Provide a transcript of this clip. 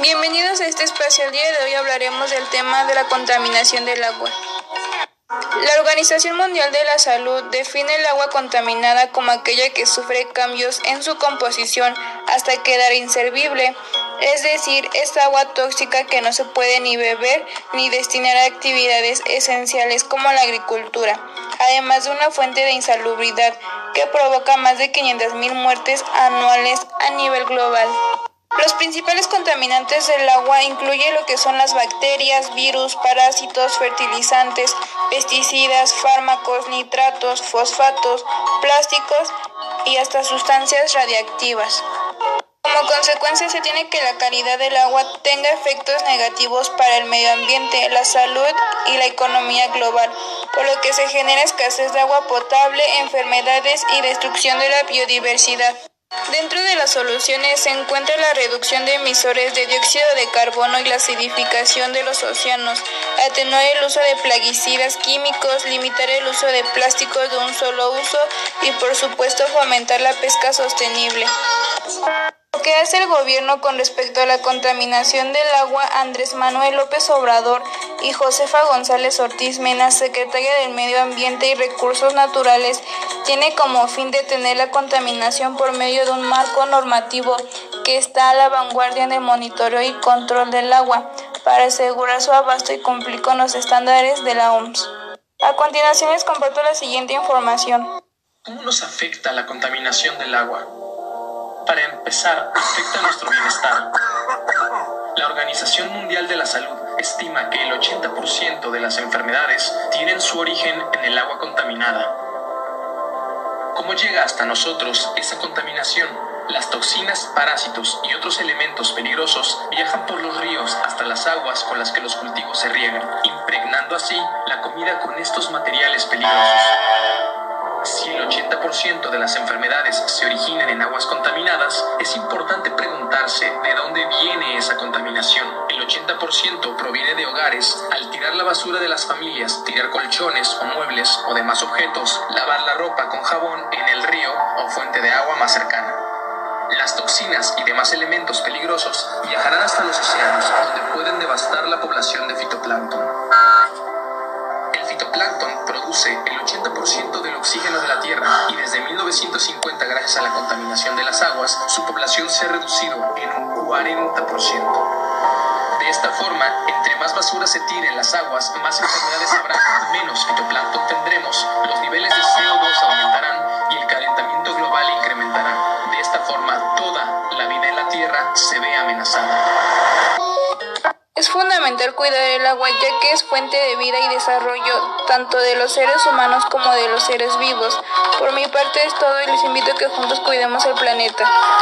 Bienvenidos a este espacio. El día de hoy hablaremos del tema de la contaminación del agua. La Organización Mundial de la Salud define el agua contaminada como aquella que sufre cambios en su composición hasta quedar inservible, es decir, es agua tóxica que no se puede ni beber ni destinar a actividades esenciales como la agricultura, además de una fuente de insalubridad que provoca más de 500.000 muertes anuales a nivel global. Los principales contaminantes del agua incluyen lo que son las bacterias, virus, parásitos, fertilizantes, pesticidas, fármacos, nitratos, fosfatos, plásticos y hasta sustancias radiactivas. Como consecuencia se tiene que la calidad del agua tenga efectos negativos para el medio ambiente, la salud y la economía global, por lo que se genera escasez de agua potable, enfermedades y destrucción de la biodiversidad. Dentro de las soluciones se encuentra la reducción de emisores de dióxido de carbono y la acidificación de los océanos, atenuar el uso de plaguicidas químicos, limitar el uso de plásticos de un solo uso y por supuesto fomentar la pesca sostenible. ¿Qué hace el gobierno con respecto a la contaminación del agua? Andrés Manuel López Obrador y Josefa González Ortiz Mena, secretaria del Medio Ambiente y Recursos Naturales, tiene como fin detener la contaminación por medio de un marco normativo que está a la vanguardia en el monitoreo y control del agua para asegurar su abasto y cumplir con los estándares de la OMS. A continuación les comparto la siguiente información. ¿Cómo nos afecta la contaminación del agua? Empezar, afecta nuestro bienestar. La Organización Mundial de la Salud estima que el 80% de las enfermedades tienen su origen en el agua contaminada. ¿Cómo llega hasta nosotros esa contaminación? Las toxinas, parásitos y otros elementos peligrosos viajan por los ríos hasta las aguas con las que los cultivos se riegan, impregnando así la comida con estos materiales peligrosos. Si el 80% de las enfermedades se originan en aguas contaminadas, viene esa contaminación. El 80% proviene de hogares, al tirar la basura de las familias, tirar colchones o muebles o demás objetos, lavar la ropa con jabón en el río o fuente de agua más cercana. Las toxinas y demás elementos peligrosos viajarán hasta los el 80% del oxígeno de la Tierra y desde 1950, gracias a la contaminación de las aguas, su población se ha reducido en un 40%. De esta forma, entre más basura se tire en las aguas, más enfermedades habrá, menos fitoplancton tendremos, los niveles de CO2 aumentarán y el calentamiento global incrementará. De esta forma, toda la vida en la Tierra se ve amenazada. Es fundamental cuidar el agua ya que es fuente de vida y desarrollo tanto de los seres humanos como de los seres vivos. Por mi parte es todo y les invito a que juntos cuidemos el planeta.